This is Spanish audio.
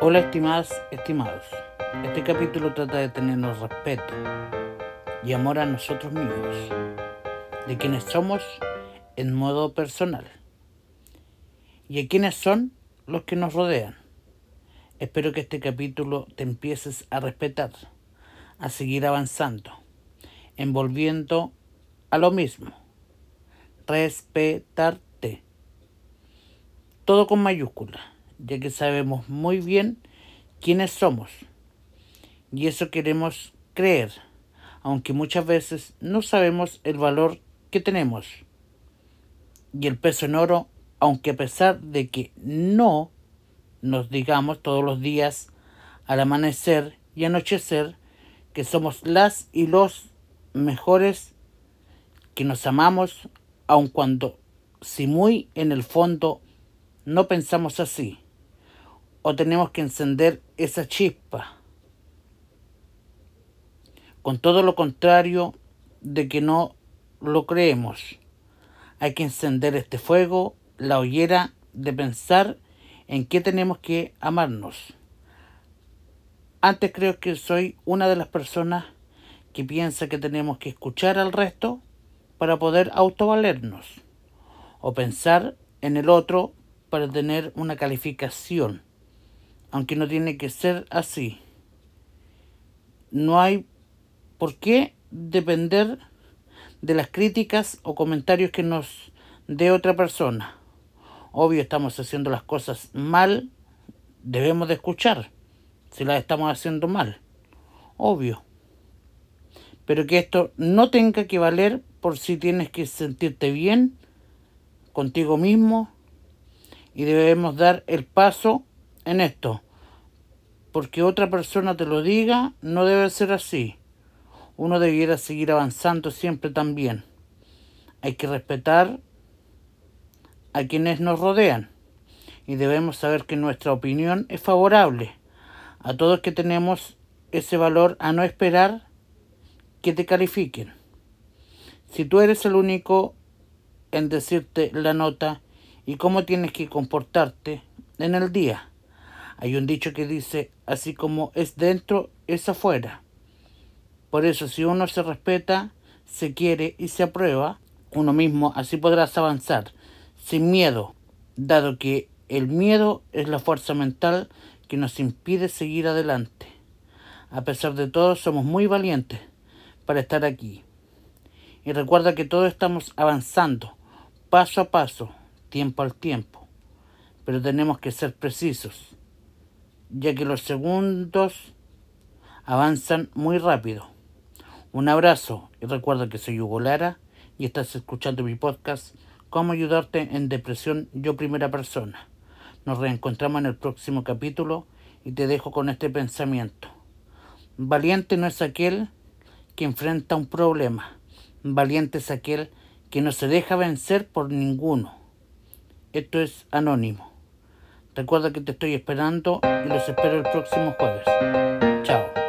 Hola estimadas, estimados. Este capítulo trata de tenernos respeto y amor a nosotros mismos, de quienes somos en modo personal y a quienes son los que nos rodean. Espero que este capítulo te empieces a respetar, a seguir avanzando, envolviendo a lo mismo, respetarte. Todo con mayúscula ya que sabemos muy bien quiénes somos. Y eso queremos creer, aunque muchas veces no sabemos el valor que tenemos. Y el peso en oro, aunque a pesar de que no nos digamos todos los días al amanecer y anochecer que somos las y los mejores, que nos amamos, aun cuando si muy en el fondo no pensamos así o tenemos que encender esa chispa. Con todo lo contrario de que no lo creemos. Hay que encender este fuego, la hoguera de pensar en qué tenemos que amarnos. Antes creo que soy una de las personas que piensa que tenemos que escuchar al resto para poder autovalernos o pensar en el otro para tener una calificación aunque no tiene que ser así. No hay por qué depender de las críticas o comentarios que nos dé otra persona. Obvio estamos haciendo las cosas mal, debemos de escuchar si las estamos haciendo mal. Obvio. Pero que esto no tenga que valer por si tienes que sentirte bien contigo mismo y debemos dar el paso en esto porque otra persona te lo diga, no debe ser así. Uno debiera seguir avanzando siempre también. Hay que respetar a quienes nos rodean y debemos saber que nuestra opinión es favorable a todos que tenemos ese valor a no esperar que te califiquen. Si tú eres el único en decirte la nota y cómo tienes que comportarte en el día, hay un dicho que dice, así como es dentro, es afuera. Por eso, si uno se respeta, se quiere y se aprueba, uno mismo, así podrás avanzar, sin miedo, dado que el miedo es la fuerza mental que nos impide seguir adelante. A pesar de todo, somos muy valientes para estar aquí. Y recuerda que todos estamos avanzando, paso a paso, tiempo al tiempo. Pero tenemos que ser precisos ya que los segundos avanzan muy rápido. Un abrazo y recuerda que soy Hugo Lara y estás escuchando mi podcast Cómo ayudarte en depresión yo primera persona. Nos reencontramos en el próximo capítulo y te dejo con este pensamiento. Valiente no es aquel que enfrenta un problema. Valiente es aquel que no se deja vencer por ninguno. Esto es anónimo. Recuerda que te estoy esperando y los espero el próximo jueves. Chao.